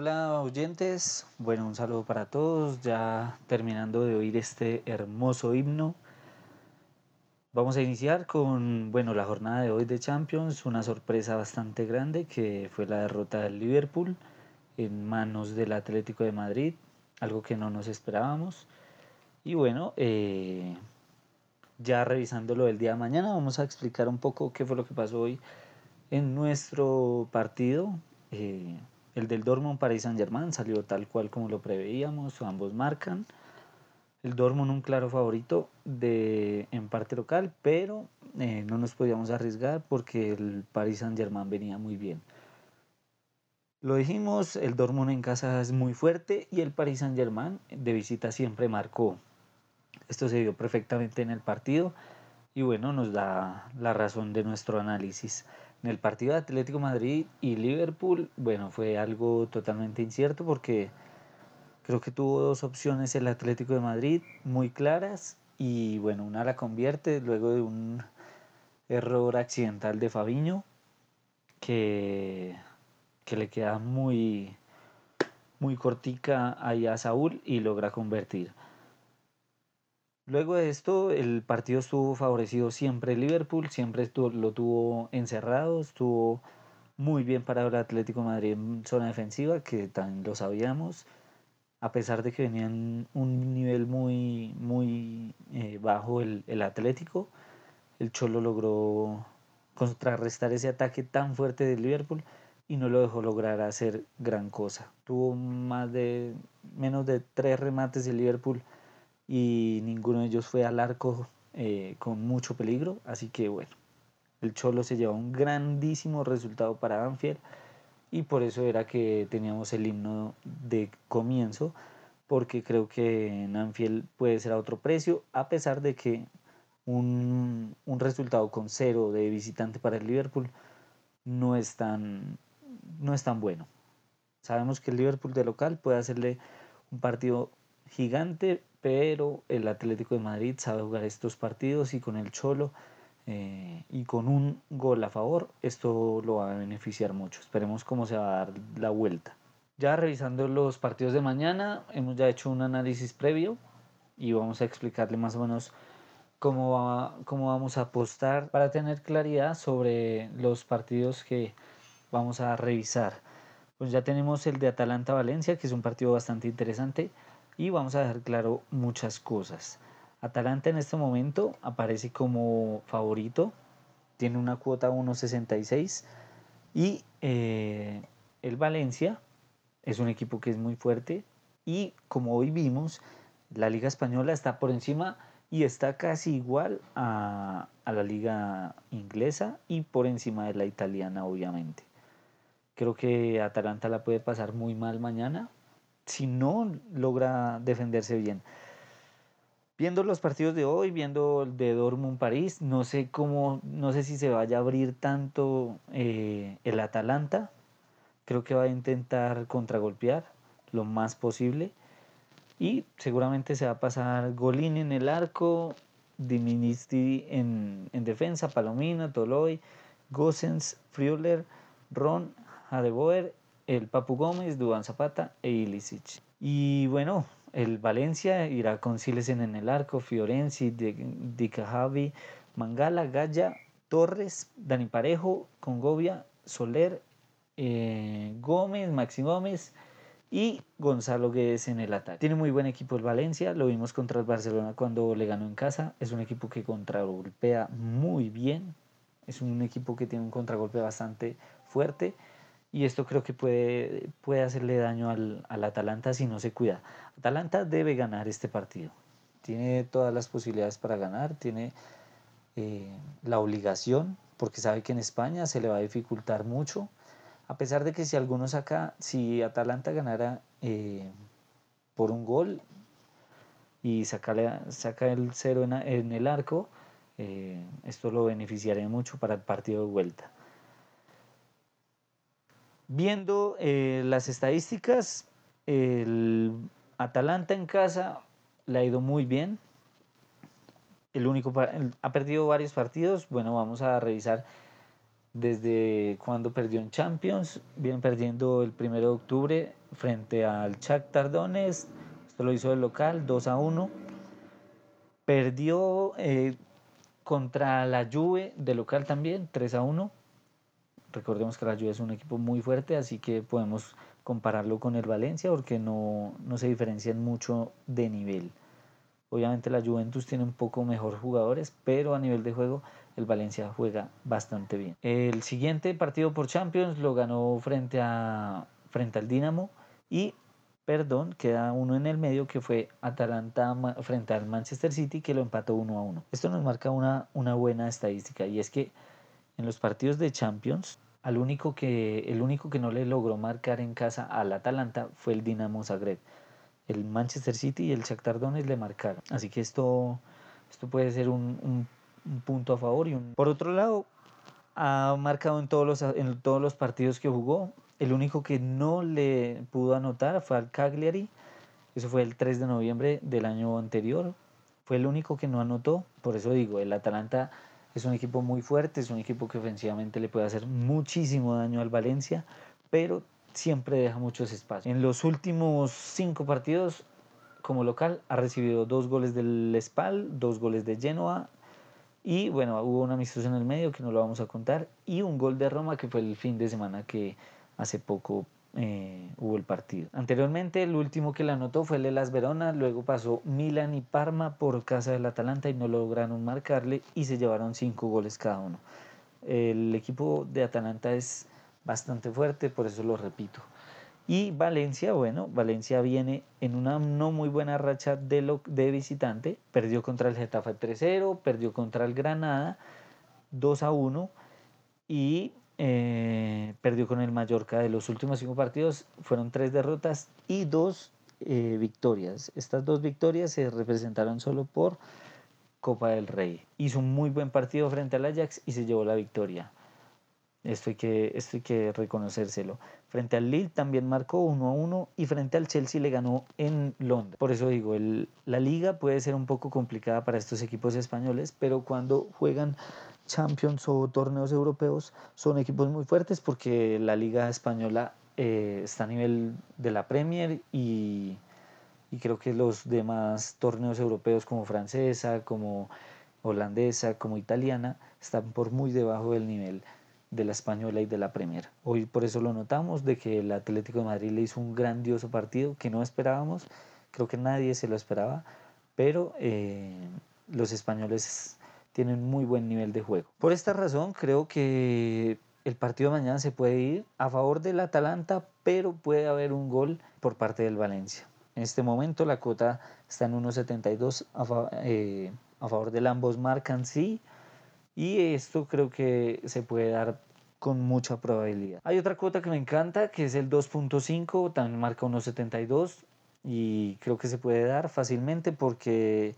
Hola oyentes, bueno un saludo para todos, ya terminando de oír este hermoso himno. Vamos a iniciar con bueno la jornada de hoy de Champions, una sorpresa bastante grande que fue la derrota del Liverpool en manos del Atlético de Madrid, algo que no nos esperábamos. Y bueno, eh, ya revisándolo el día de mañana, vamos a explicar un poco qué fue lo que pasó hoy en nuestro partido. Eh, el del Dortmund Paris Saint Germain salió tal cual como lo preveíamos, ambos marcan. El Dortmund un claro favorito de, en parte local, pero eh, no nos podíamos arriesgar porque el Paris Saint Germain venía muy bien. Lo dijimos, el Dortmund en casa es muy fuerte y el Paris Saint Germain de visita siempre marcó. Esto se vio perfectamente en el partido y bueno, nos da la razón de nuestro análisis. En el partido de Atlético Madrid y Liverpool, bueno, fue algo totalmente incierto porque creo que tuvo dos opciones el Atlético de Madrid muy claras y bueno, una la convierte luego de un error accidental de Fabiño que, que le queda muy, muy cortica ahí a Saúl y logra convertir. Luego de esto, el partido estuvo favorecido siempre Liverpool, siempre lo tuvo encerrado, estuvo muy bien parado el Atlético Madrid en zona defensiva, que también lo sabíamos, a pesar de que venían un nivel muy, muy eh, bajo el, el Atlético, el Cholo logró contrarrestar ese ataque tan fuerte del Liverpool y no lo dejó lograr hacer gran cosa. Tuvo más de menos de tres remates el Liverpool y ninguno de ellos fue al arco eh, con mucho peligro. Así que bueno, el Cholo se llevó un grandísimo resultado para Anfield y por eso era que teníamos el himno de comienzo porque creo que en Anfield puede ser a otro precio a pesar de que un, un resultado con cero de visitante para el Liverpool no es tan, no es tan bueno. Sabemos que el Liverpool de local puede hacerle un partido gigante pero el Atlético de Madrid sabe jugar estos partidos y con el Cholo eh, y con un gol a favor, esto lo va a beneficiar mucho. Esperemos cómo se va a dar la vuelta. Ya revisando los partidos de mañana, hemos ya hecho un análisis previo y vamos a explicarle más o menos cómo, va, cómo vamos a apostar para tener claridad sobre los partidos que vamos a revisar. Pues ya tenemos el de Atalanta-Valencia, que es un partido bastante interesante y vamos a dejar claro muchas cosas. Atalanta en este momento aparece como favorito, tiene una cuota 1.66 y eh, el Valencia es un equipo que es muy fuerte y como hoy vimos, la liga española está por encima y está casi igual a, a la liga inglesa y por encima de la italiana obviamente. Creo que Atalanta la puede pasar muy mal mañana, si no logra defenderse bien. Viendo los partidos de hoy, viendo el de Dortmund París, no sé cómo, no sé si se vaya a abrir tanto eh, el Atalanta. Creo que va a intentar contragolpear lo más posible. Y seguramente se va a pasar Golini en el arco, Diministi en, en defensa, Palomino, Toloy, Gossens, Friuler, Ron, Hadeboer el Papu Gómez, Dubán Zapata e Ilicic. Y bueno, el Valencia irá con Silesen en el arco, Fiorenzi, Dica Javi, Mangala, Gaya, Torres, Dani Parejo, Congovia, Soler, eh, Gómez, Maxi Gómez y Gonzalo Guedes en el ataque. Tiene muy buen equipo el Valencia, lo vimos contra el Barcelona cuando le ganó en casa. Es un equipo que contragolpea muy bien, es un equipo que tiene un contragolpe bastante fuerte y esto creo que puede, puede hacerle daño al, al, Atalanta si no se cuida. Atalanta debe ganar este partido. Tiene todas las posibilidades para ganar, tiene eh, la obligación, porque sabe que en España se le va a dificultar mucho. A pesar de que si alguno saca, si Atalanta ganara eh, por un gol y saca, saca el cero en, en el arco, eh, esto lo beneficiaría mucho para el partido de vuelta. Viendo eh, las estadísticas, el Atalanta en casa le ha ido muy bien. El único ha perdido varios partidos. Bueno, vamos a revisar desde cuando perdió en Champions, viene perdiendo el 1 de octubre frente al Shakhtar Donetsk, esto lo hizo el local 2 a 1. Perdió eh, contra la Juve de local también 3 a 1. Recordemos que la Juve es un equipo muy fuerte, así que podemos compararlo con el Valencia porque no, no se diferencian mucho de nivel. Obviamente la Juventus tiene un poco mejor jugadores, pero a nivel de juego el Valencia juega bastante bien. El siguiente partido por Champions lo ganó frente, a, frente al Dinamo y, perdón, queda uno en el medio que fue Atalanta frente al Manchester City que lo empató 1 a 1. Esto nos marca una, una buena estadística y es que en los partidos de Champions al único que, el único que no le logró marcar en casa al Atalanta fue el Dinamo Zagreb el Manchester City y el Shakhtar Donetsk le marcaron. Así que esto, esto puede ser un, punto a favor. Y un... Por otro lado, ha marcado en todos, los, en todos los partidos que jugó. El único que no le pudo anotar fue al Cagliari. Eso fue el 3 de noviembre del año anterior. Fue el único que no anotó. Por eso digo, el Atalanta es un equipo muy fuerte, es un equipo que ofensivamente le puede hacer muchísimo daño al Valencia, pero siempre deja muchos espacios. En los últimos cinco partidos como local ha recibido dos goles del Spal, dos goles de Genoa y bueno, hubo una amistoso en el medio que no lo vamos a contar y un gol de Roma que fue el fin de semana que hace poco eh, hubo el partido. Anteriormente el último que la anotó fue el Las Verona, luego pasó Milan y Parma por casa del Atalanta y no lograron marcarle y se llevaron cinco goles cada uno. El equipo de Atalanta es bastante fuerte, por eso lo repito. Y Valencia, bueno, Valencia viene en una no muy buena racha de, lo, de visitante. Perdió contra el Getafe 3-0, perdió contra el Granada 2-1 y eh, perdió con el Mallorca. De los últimos cinco partidos fueron tres derrotas y dos eh, victorias. Estas dos victorias se representaron solo por Copa del Rey. Hizo un muy buen partido frente al Ajax y se llevó la victoria. Esto hay, que, esto hay que reconocérselo. Frente al Lille también marcó 1 a 1 y frente al Chelsea le ganó en Londres. Por eso digo, el, la liga puede ser un poco complicada para estos equipos españoles, pero cuando juegan Champions o torneos europeos son equipos muy fuertes porque la liga española eh, está a nivel de la Premier y, y creo que los demás torneos europeos como francesa, como holandesa, como italiana, están por muy debajo del nivel de la Española y de la Premier. Hoy por eso lo notamos, de que el Atlético de Madrid le hizo un grandioso partido que no esperábamos, creo que nadie se lo esperaba, pero eh, los españoles tienen muy buen nivel de juego. Por esta razón creo que el partido de mañana se puede ir a favor del Atalanta, pero puede haber un gol por parte del Valencia. En este momento la cuota está en 1.72 a, eh, a favor del ambos marcan sí y esto creo que se puede dar con mucha probabilidad. Hay otra cuota que me encanta, que es el 2.5, también marca 1.72 y creo que se puede dar fácilmente porque,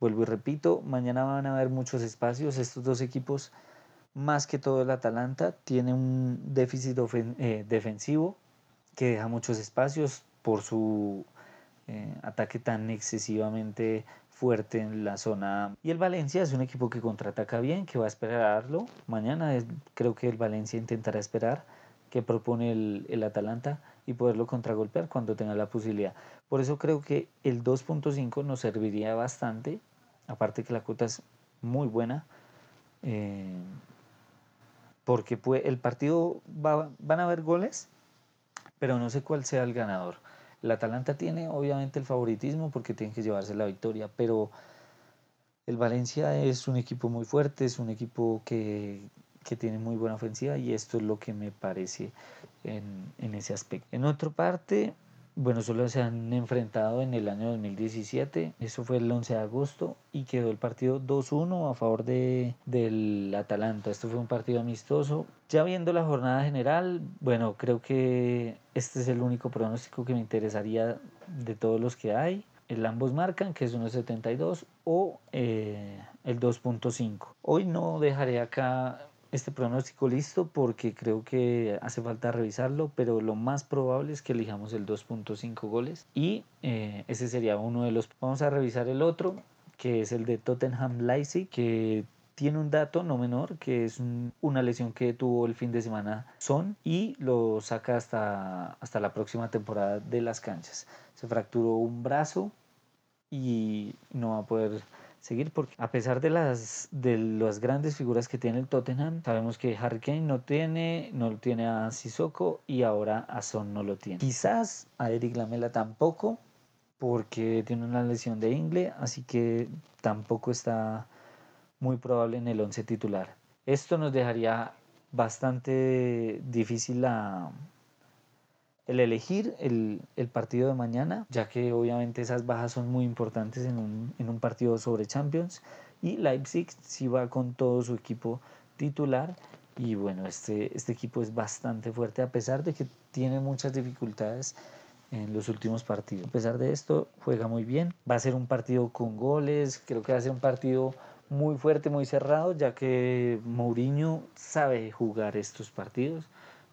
vuelvo y repito, mañana van a haber muchos espacios. Estos dos equipos, más que todo el Atalanta, tiene un déficit eh, defensivo que deja muchos espacios por su eh, ataque tan excesivamente fuerte en la zona. Y el Valencia es un equipo que contraataca bien, que va a esperarlo. Mañana creo que el Valencia intentará esperar que propone el, el Atalanta y poderlo contragolpear cuando tenga la posibilidad. Por eso creo que el 2.5 nos serviría bastante, aparte que la cuota es muy buena, eh, porque el partido va, van a haber goles, pero no sé cuál sea el ganador. El Atalanta tiene obviamente el favoritismo porque tiene que llevarse la victoria, pero el Valencia es un equipo muy fuerte, es un equipo que, tiene muy buena ofensiva y esto es lo que me parece en, en ese aspecto. En otra parte, bueno, solo se han enfrentado en el año 2017, eso fue el 11 de agosto y quedó el partido 2-1 a favor de, del Atalanta. Esto fue un partido amistoso. Ya viendo la jornada general, bueno, creo que este es el único pronóstico que me interesaría de todos los que hay. El ambos marcan, que es 1.72 o eh, el 2.5. Hoy no dejaré acá este pronóstico listo porque creo que hace falta revisarlo, pero lo más probable es que elijamos el 2.5 goles y eh, ese sería uno de los... Vamos a revisar el otro, que es el de Tottenham Leipzig, que tiene un dato no menor, que es una lesión que tuvo el fin de semana Son y lo saca hasta, hasta la próxima temporada de las canchas. Se fracturó un brazo y no va a poder seguir porque a pesar de las de las grandes figuras que tiene el Tottenham sabemos que Harry Kane no tiene no lo tiene a Sissoko y ahora a Son no lo tiene. Quizás a Eric Lamela tampoco porque tiene una lesión de ingle así que tampoco está muy probable en el 11 titular. Esto nos dejaría bastante difícil la el elegir el, el, partido de mañana, ya que obviamente esas bajas son muy importantes en un, en un partido sobre Champions. Y Leipzig sí va con todo su equipo titular. Y bueno, este, este equipo es bastante fuerte a pesar de que tiene muchas dificultades en los últimos partidos. A pesar de esto, juega muy bien. Va a ser un partido con goles. Creo que va a ser un partido muy fuerte, muy cerrado, ya que Mourinho sabe jugar estos partidos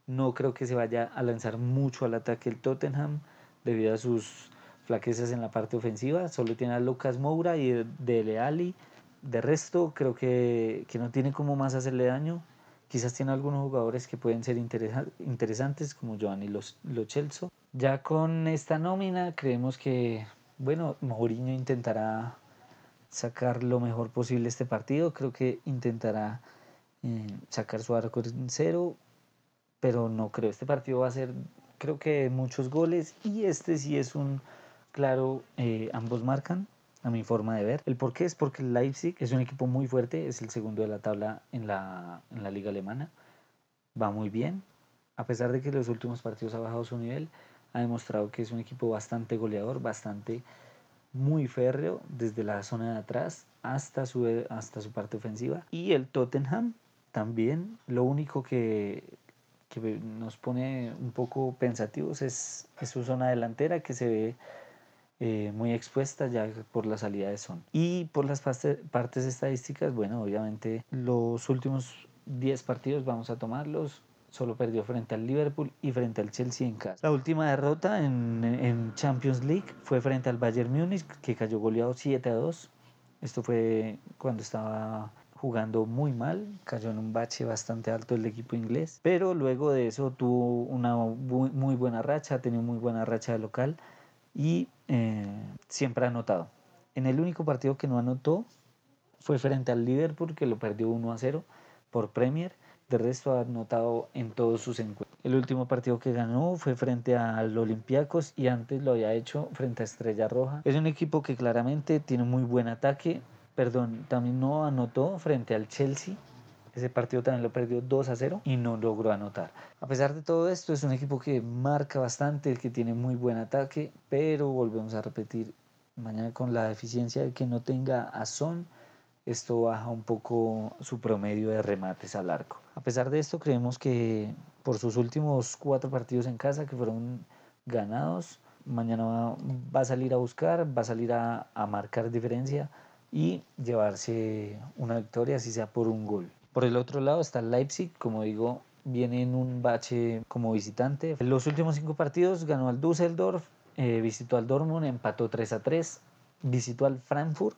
no creo que se vaya a lanzar mucho al ataque el Tottenham debido a sus flaquezas en la parte ofensiva. Solo tiene a Lucas Moura y Dele Alli. De resto, creo que, no tiene como más hacerle daño. Quizás tiene algunos jugadores que pueden ser interesantes, como Giovanni Lo Celso. Ya con esta nómina, creemos que, bueno, Mourinho intentará sacar lo mejor posible este partido. Creo que intentará eh, sacar su arco en cero pero no creo. Este partido va a ser, creo que muchos goles y este sí es un claro, eh, ambos marcan a mi forma de ver. El por qué es porque el Leipzig es un equipo muy fuerte, es el segundo de la tabla en la, en la liga alemana, va muy bien, a pesar de que en los últimos partidos ha bajado su nivel, ha demostrado que es un equipo bastante goleador, bastante muy férreo desde la zona de atrás hasta su, hasta su parte ofensiva. Y el Tottenham también, lo único que que nos pone un poco pensativos es, su zona delantera que se ve eh, muy expuesta ya por la salida de Son. Y por las partes estadísticas, bueno, obviamente los últimos 10 partidos vamos a tomarlos. Solo perdió frente al Liverpool y frente al Chelsea en casa. La última derrota en, en Champions League fue frente al Bayern Múnich, que cayó goleado 7 a 2. Esto fue cuando estaba jugando muy mal, cayó en un bache bastante alto el equipo inglés, pero luego de eso tuvo una muy buena racha, tenía muy buena racha de local y eh, siempre ha anotado. En el único partido que no anotó fue frente al Liverpool, que lo perdió 1 a 0 por Premier. De resto ha anotado en todos sus encuentros. El último partido que ganó fue frente al Olympiacos y antes lo había hecho frente a Estrella Roja. Es un equipo que claramente tiene muy buen ataque, perdón, también no anotó frente al Chelsea. Ese partido también lo perdió 2 a 0 y no logró anotar. A pesar de todo esto, es un equipo que marca bastante, que tiene muy buen ataque, pero volvemos a repetir, mañana con la deficiencia de que no tenga a esto baja un poco su promedio de remates al arco. A pesar de esto, creemos que por sus últimos cuatro partidos en casa, que fueron ganados, mañana va, a salir a buscar, va a salir a marcar diferencia y llevarse una victoria, así sea por un gol. Por el otro lado está Leipzig, como digo, viene en un bache como visitante. En los últimos cinco partidos ganó al Düsseldorf, eh, visitó al Dortmund, empató 3 a 3, visitó al Frankfurt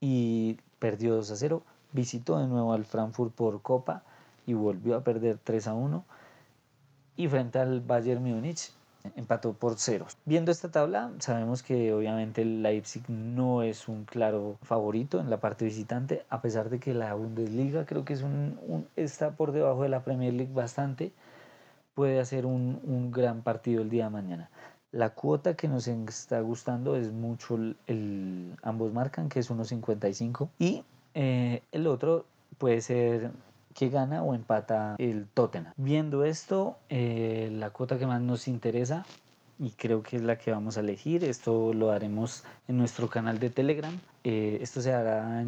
y perdió 2 a 0, visitó de nuevo al Frankfurt por Copa y volvió a perder 3 a 1 y frente al Bayern Múnich empató por ceros. Viendo esta tabla, sabemos que obviamente el Leipzig no es un claro favorito en la parte visitante, a pesar de que la Bundesliga creo que es un, está por debajo de la Premier League bastante, puede hacer un, un gran partido el día de mañana. La cuota que nos está gustando es mucho, el, ambos marcan que es 1.55 y eh, el otro puede ser que gana o empata el Tottenham. Viendo esto, eh, la cuota que más nos interesa y creo que es la que vamos a elegir. Esto lo haremos en nuestro canal de Telegram. Eh, esto se hará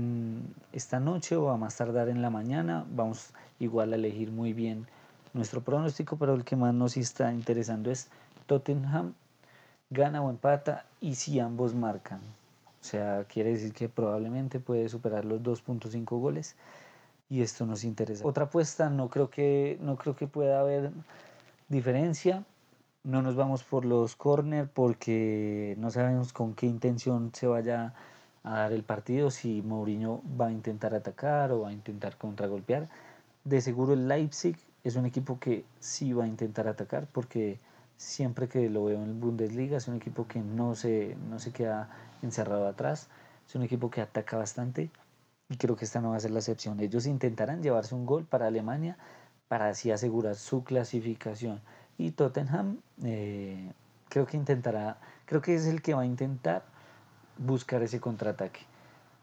esta noche o a más tardar en la mañana. Vamos igual a elegir muy bien nuestro pronóstico, pero el que más nos está interesando es Tottenham gana o empata y si ambos marcan. O sea, quiere decir que probablemente puede superar los 2.5 goles y esto nos interesa. Otra apuesta, no creo que, no creo que pueda haber diferencia. No nos vamos por los corner porque no sabemos con qué intención se vaya dar el partido, si Mourinho va a intentar atacar o va a intentar contragolpear. De seguro el Leipzig es un equipo que sí va a intentar atacar porque siempre que lo veo en Bundesliga es un equipo que no se, no se queda encerrado atrás, es un equipo que ataca bastante y creo que esta no va a ser la excepción. Ellos intentarán llevarse un gol para Alemania para así asegurar su clasificación y Tottenham eh, creo que intentará, creo que es el que va a intentar buscar ese contraataque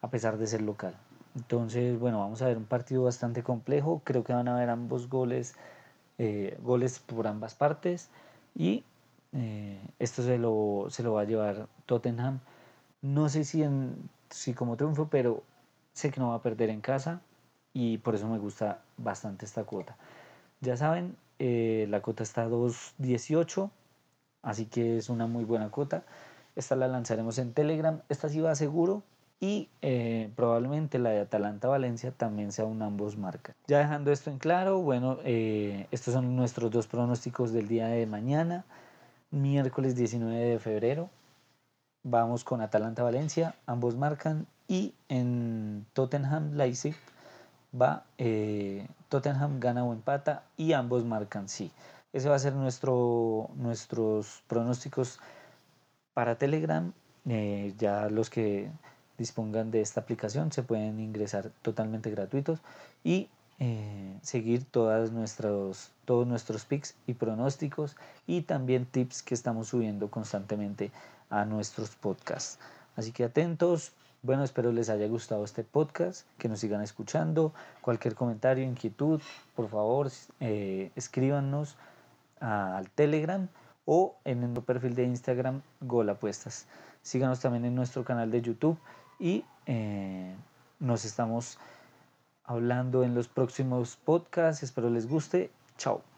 a pesar de ser local. Entonces, bueno, vamos a ver un partido bastante complejo. Creo que van a haber ambos goles, eh, goles por ambas partes. Y eh, esto se lo, se lo va a llevar Tottenham. No sé si, en, si como triunfo, pero sé que no va a perder en casa. Y por eso me gusta bastante esta cuota. Ya saben, eh, la cuota está a 2.18. Así que es una muy buena cuota. Esta la lanzaremos en Telegram. Esta sí va seguro y eh, probablemente la de Atalanta-Valencia también sea un ambos marcas. Ya dejando esto en claro, bueno, eh, estos son nuestros dos pronósticos del día de mañana, miércoles 19 de febrero. Vamos con Atalanta-Valencia, ambos marcan y en Tottenham-Leipzig va eh, Tottenham gana o empata y ambos marcan sí. Ese va a ser nuestro, nuestros pronósticos para Telegram. ya los que dispongan de esta aplicación se pueden ingresar totalmente gratuitos y eh, seguir todas nuestros, todos nuestros pics y pronósticos y también tips que estamos subiendo constantemente a nuestros podcasts. Así que atentos. Bueno, espero les haya gustado este podcast, que nos sigan escuchando. Cualquier comentario, inquietud, por favor, eh, escríbanos al Telegram o en el perfil de Instagram Gol Apuestas. Síganos también en nuestro canal de YouTube y eh, nos estamos hablando en los próximos podcasts. Espero les guste. Chao.